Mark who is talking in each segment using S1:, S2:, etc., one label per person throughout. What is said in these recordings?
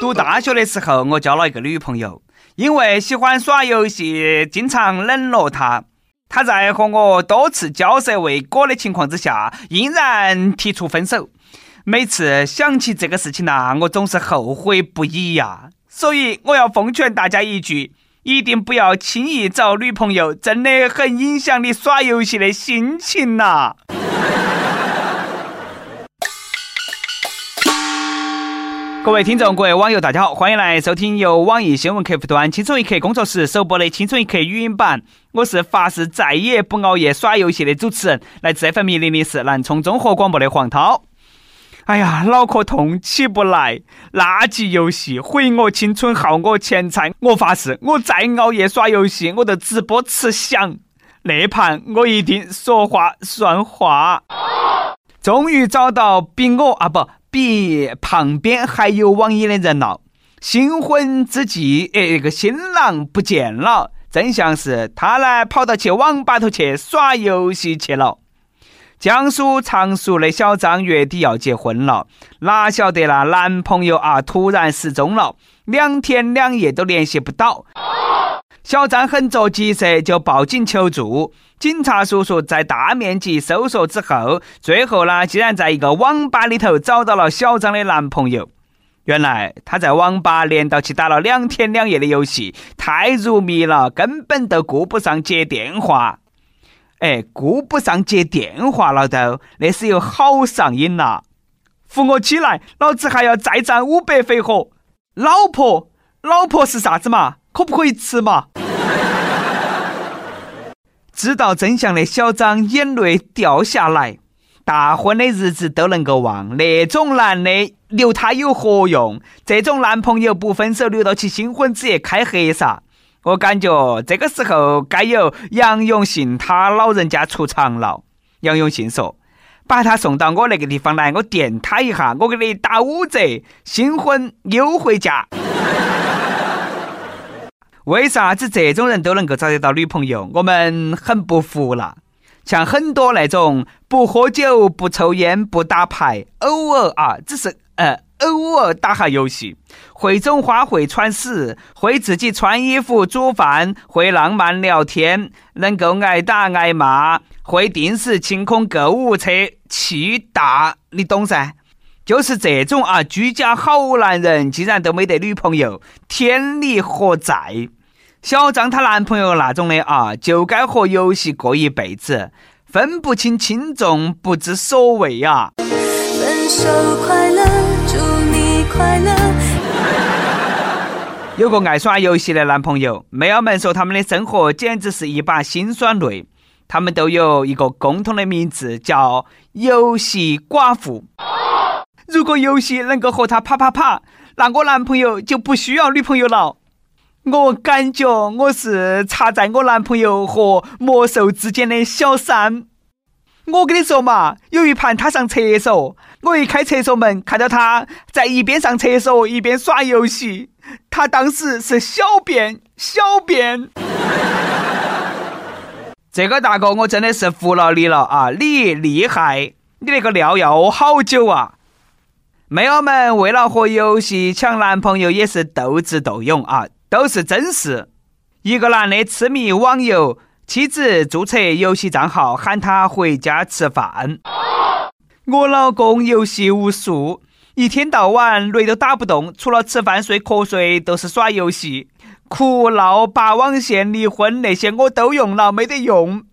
S1: 读大学的时候，我交了一个女朋友，因为喜欢耍游戏，经常冷落她。她在和我多次交涉未果的情况之下，毅然提出分手。每次想起这个事情呐，我总是后悔不已呀。所以我要奉劝大家一句：一定不要轻易找女朋友，真的很影响你耍游戏的心情呐。各位听众，各位网友，大家好，欢迎来收听由网易新闻客户端“轻松一刻”工作室首播的《轻松一刻》语音版。我是发誓再也不熬夜耍游戏的主持人，来自 FM 零零四南充综合广播的黄涛。哎呀，脑壳痛起不来，垃圾游戏毁我青春，耗我钱财。我发誓，我再熬夜耍游戏，我就直播吃翔。那盘我一定说话算话。终于找到比我啊不。比旁边还有网瘾的人了，新婚之际，哎，那个新郎不见了，真相是他呢跑到去网吧头去耍游戏去了。江苏常熟的小张月底要结婚了，哪晓得那男朋友啊突然失踪了，两天两夜都联系不到。小张很着急噻，就报警求助。警察叔叔在大面积搜索之后，最后呢，竟然在一个网吧里头找到了小张的男朋友。原来他在网吧连到起打了两天两夜的游戏，太入迷了，根本都顾不上接电话。哎，顾不上接电话了都，那是有好上瘾呐！扶我起来，老子还要再战五百回合。老婆，老婆是啥子嘛？可不可以吃嘛？知道真相的小张眼泪掉下来，大婚的日子都能够忘，那种男的留他有何用？这种男朋友不分手，留到起新婚之夜开黑撒。我感觉这个时候该由杨永信他老人家出场了。杨永信说：“把他送到我那个地方来，我电他一下，我给你打五折，新婚优惠价。”为啥子这种人都能够找得到女朋友？我们很不服了。像很多那种不喝酒、不抽烟、不打牌，偶尔啊，只是呃偶尔打下游戏，会种花、会铲屎、会自己穿衣服、煮饭、会浪漫聊天，能够挨打挨骂，会定时清空购物车，气大，你懂噻？就是这种啊，居家好男人，竟然都没得女朋友，天理何在？小张她男朋友那种的啊，就该和游戏过一辈子，分不清轻重，不知所谓呀。分手快乐，祝你快乐。有个爱耍游戏的男朋友，妹儿们说他们的生活简直是一把辛酸泪。他们都有一个共同的名字，叫游戏寡妇。如果游戏能够和他啪啪啪，那我男朋友就不需要女朋友了。我感觉我是插在我男朋友和魔兽之间的小三。我跟你说嘛，有一盘他上厕所，我一开厕所门，看到他在一边上厕所一边耍游戏。他当时是小便，小便。这个大哥，我真的是服了你了啊！你厉害，你那个尿要好久啊！妹儿们为了和游戏抢男朋友，也是斗智斗勇啊！都是真事。一个男的痴迷网游，妻子注册游戏账号喊他回家吃饭。我老公游戏无数，一天到晚雷都打不动，除了吃饭睡瞌睡都是耍游戏。哭闹拔网线离婚那些我都用了，没得用。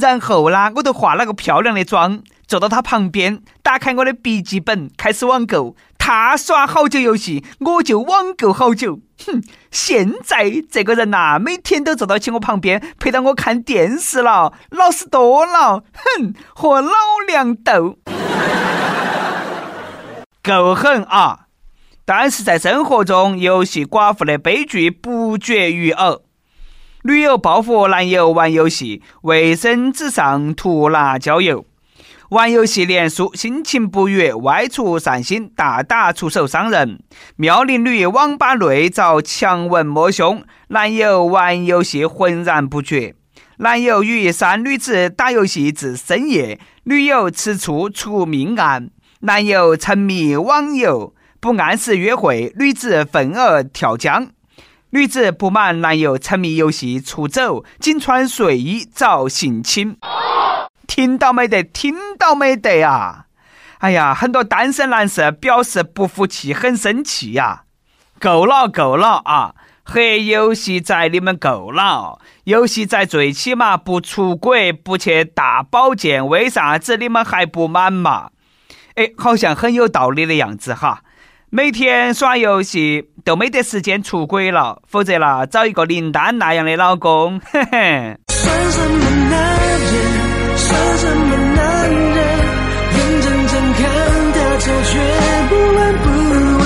S1: 然后呢，我就化了个漂亮的妆，坐到他旁边，打开我的笔记本，开始网购。他耍好久游戏，我就网购好久。哼，现在这个人呐，每天都坐到起我旁边，陪到我看电视了，老实多了。哼，和老娘斗，够狠啊！但是在生活中，游戏寡妇的悲剧不绝于耳。女友报复男友玩游戏，卫生纸上涂辣椒油。玩游戏连输，心情不悦，外出散心，大打出手伤人。妙龄女网吧内遭强吻摸胸，男友玩游戏浑然不觉。男友与三女子打游戏至深夜，女友吃醋出命案。男友沉迷网游，不按时约会，女子愤而跳江。女子不满男友沉迷游戏出走，仅穿睡衣遭性侵。听到没得？听到没得啊？哎呀，很多单身男士表示不服气，很生气呀！够了，够了啊！黑游戏宅，你们够了！游戏宅最起码不出轨，不去大保健，为啥子你们还不满嘛？哎，好像很有道理的样子哈！每天耍游戏都没得时间出轨了，否则啦，找一个林丹那样的老公，嘿嘿。算什么男人？算什么男人？眼睁睁看他走，却不闻不问。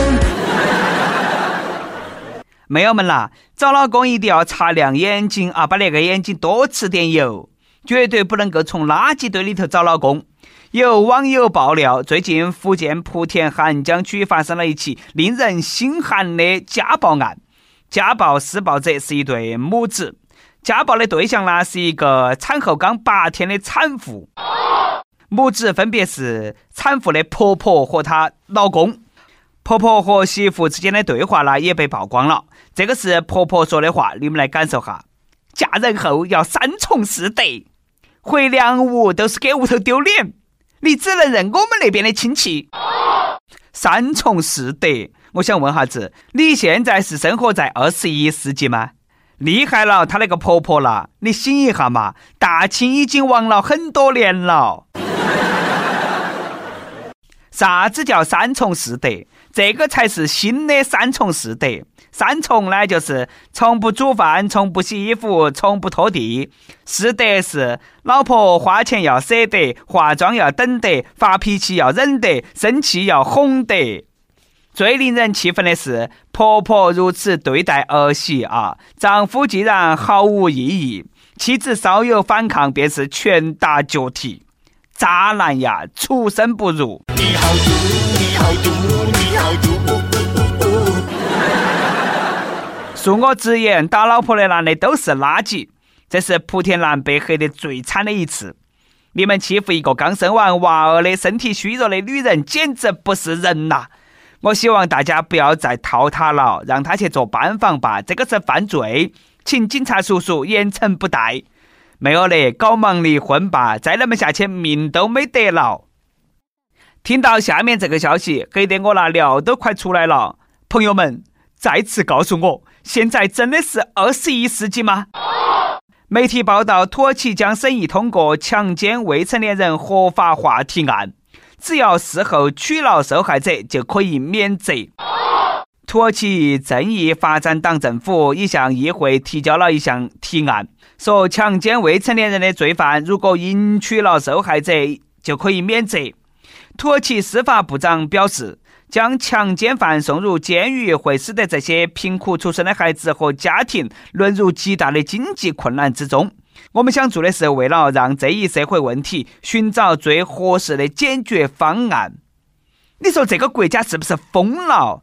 S1: 妹友们啦，找老公一定要擦亮眼睛啊，把那个眼睛多吃点油，绝对不能够从垃圾堆里头找老公。有网友爆料，最近福建莆田涵江区发生了一起令人心寒的家暴案。家暴施暴者是一对母子，家暴的对象呢是一个产后刚八天的产妇。母子分别是产妇的婆婆和她老公。婆婆和媳妇之间的对话呢也被曝光了。这个是婆婆说的话，你们来感受哈。嫁人后要三从四德，回娘屋都是给屋头丢脸。你只能认我们那边的亲戚，三从四德。我想问哈子，你现在是生活在二十一世纪吗？厉害了，她那个婆婆了，你醒一下嘛！大清已经亡了很多年了。啥子叫三从四德？这个才是新的三从四德。三从呢，就是从不煮饭，从不洗衣服，从不拖地。四德是老婆花钱要舍得，化妆要等得，发脾气要忍得，生气要哄得。最令人气愤的是，婆婆如此对待儿媳啊，丈夫竟然毫无异议，妻子稍有反抗便是拳打脚踢，渣男呀，畜生不如！你好毒，你好毒，你好毒！恕我直言，打老婆的男的都是垃圾。这是莆田男被黑得最惨的一次。你们欺负一个刚生完娃儿的身体虚弱的女人，简直不是人呐！我希望大家不要再套他了，让他去做班房吧。这个是犯罪，请警察叔叔严惩不贷。没有嘞，搞忙离婚吧，再那么下去命都没得了。听到下面这个消息，黑得我那尿都快出来了。朋友们，再次告诉我。现在真的是二十一世纪吗？媒体报道，土耳其将审议通过强奸未成年人合法化提案，只要事后取劳受害者就可以免责。土耳其正义发展党政府已向议会提交了一项提案，说强奸未成年人的罪犯如果赢取了受害者就可以免责。土耳其司法部长表示。将强奸犯送入监狱，会使得这些贫苦出身的孩子和家庭沦入极大的经济困难之中。我们想做的是，为了让这一社会问题寻找最合适的解决方案。你说这个国家是不是疯了？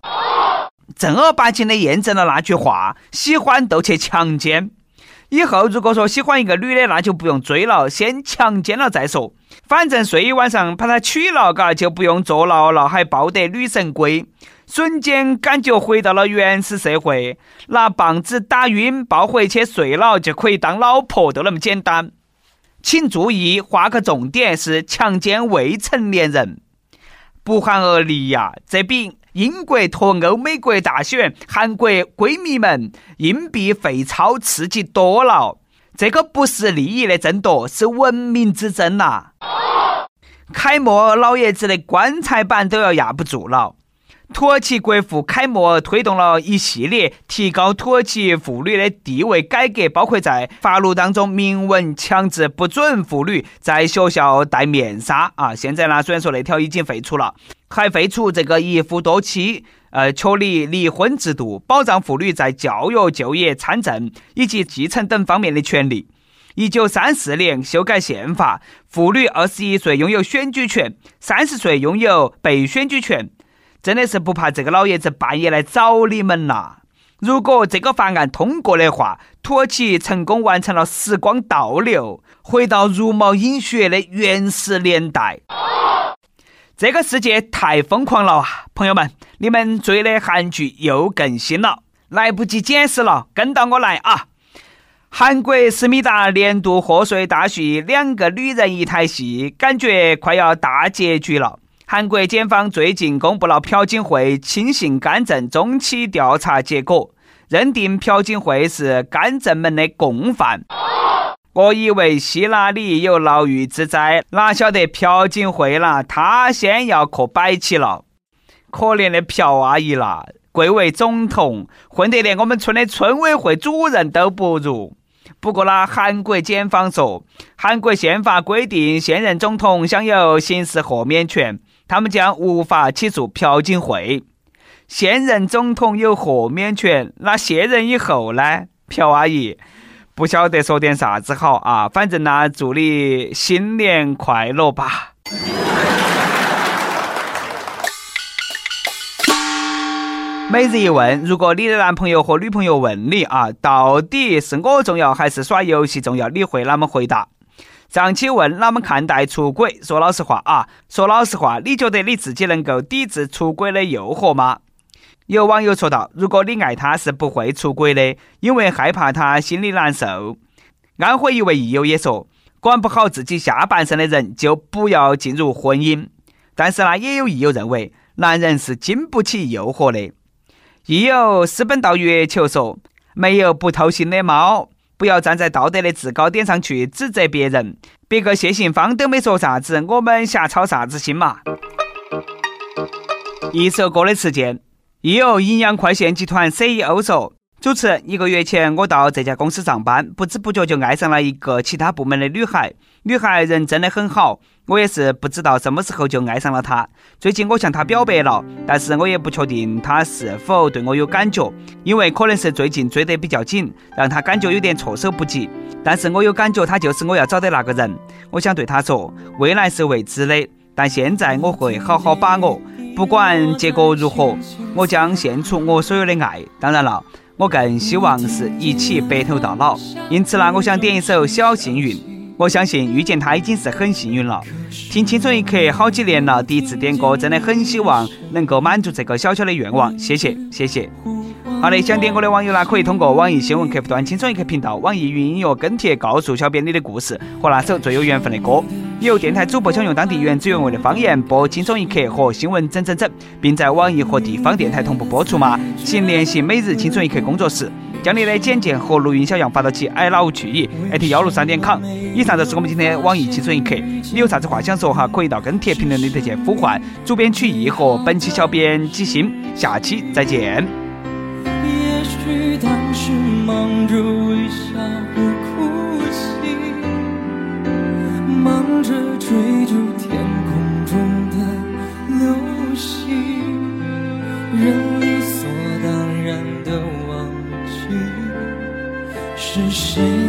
S1: 正儿八经的验证了那句话：喜欢都去强奸。以后如果说喜欢一个女的，那就不用追了，先强奸了再说。反正睡一晚上把她娶了，嘎就不用坐牢了，还抱得女神归。瞬间感觉回到了原始社会，拿棒子打晕，抱回去睡了就可以当老婆，都那么简单。请注意，画个重点是强奸未成年人，不寒而栗呀！这比。英国脱欧、美国大选、韩国闺蜜们硬币废钞刺激多了。这个不是利益的争夺，是文明之争呐！凯末老爷子的棺材板都要压不住了。土耳其国父凯末尔推动了一系列提高土耳其妇女的地位改革，包括在法律当中明文强制不准妇女在学校戴面纱啊。现在呢，虽然说那条已经废除了，还废除这个一夫多妻、呃确立离婚制度，保障妇女在教育、就业、参政以及继承等方面的权利。一九三四年修改宪法，妇女二十一岁拥有选举权，三十岁拥有被选举权。真的是不怕这个老爷子半夜来找你们呐！如果这个法案通过的话，土耳其成功完成了时光倒流，回到茹毛饮血的原始年代。这个世界太疯狂了啊！朋友们，你们追的韩剧又更新了，来不及解释了，跟到我来啊！韩国思密达年度贺岁大戏《两个女人一台戏》，感觉快要大结局了。韩国检方最近公布了朴槿惠亲信干政中期调查结果，认定朴槿惠是干政们的共犯。我以为希拉里有牢狱之灾，哪晓得朴槿惠啦，她先要磕摆起了。可怜的朴阿姨啦，贵为总统，混得连我们村的村委会主任都不如。不过呢，韩国检方说，韩国宪法规定现任总统享有刑事豁免权，他们将无法起诉朴槿惠。现任总统有豁免权，那卸任以后呢？朴阿姨。不晓得说点啥子好啊，反正呢，祝你新年快乐吧。每日一问：如果你的男朋友和女朋友问你啊，到底是我重要还是耍游戏重要？你会啷么回答？上期问啷么看待出轨？说老实话啊，说老实话，你觉得你自己能够抵制出轨的诱惑吗？有网友说道：“如果你爱他，是不会出轨的，因为害怕他心里难受。”安徽一位益友也说：“管不好自己下半身的人，就不要进入婚姻。”但是呢，也有益友认为，男人是经不起诱惑的。益友私奔到月球说：“没有不偷腥的猫，不要站在道德的制高点上去指责别人。别个谢杏芳都没说啥子，我们瞎操啥子心嘛？”一首歌的时间。亦有营养快线集团 CEO 说：“主持，一个月前我到这家公司上班，不知不觉就爱上了一个其他部门的女孩。女孩人真的很好，我也是不知道什么时候就爱上了她。最近我向她表白了，但是我也不确定她是否对我有感觉，因为可能是最近追得比较紧，让她感觉有点措手不及。但是我有感觉她就是我要找的那个人。我想对她说，未来是未知的，但现在我会好好把握。”不管结果如何，我将献出我所有的爱。当然了，我更希望是一起白头到老。因此呢，我想点一首《小幸运》。我相信遇见他已经是很幸运了。听青春一刻好几年了，第一次点歌，真的很希望能够满足这个小小的愿望。谢谢，谢谢。好的，想点歌的网友呢，可以通过网易新闻客户端“轻松一刻”频道、网易云音乐跟帖告诉小编你的故事和那首最有缘分的歌。有电台主播想用当地原汁原味的方言播《轻松一刻》和新闻整整整，并在网易和地方电台同步播出吗？请联系每日轻松一刻工作室，将你的简介和录音小样发到其 i love 去意艾特幺六三点 com。以上就是我们今天的网易轻松一刻，你有啥子话想说哈？可以到跟帖评论里头去呼唤主编曲艺和本期小编吉星。下期再见。
S2: 也许当时忙着着追逐天空中的流星，人理所当然的忘记，是谁。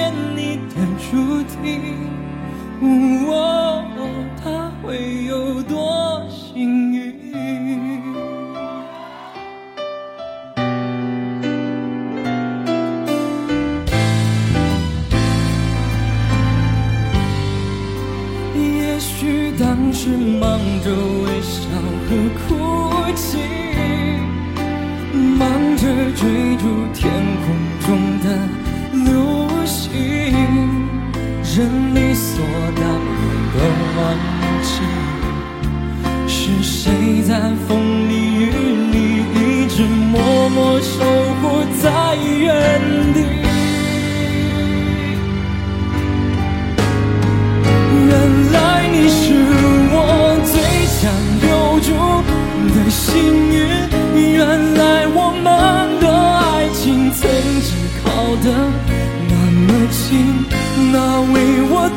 S2: 见你的注定，哦，它会有多？人类。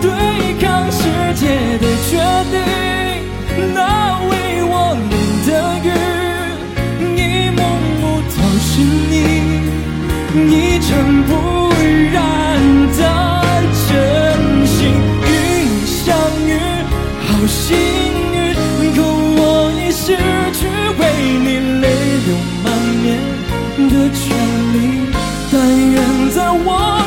S2: 对抗世界的决定那为我淋的雨一幕幕都是你一尘不染的真心。与你相遇好幸运可我已失去为你泪流满面的权利但愿在我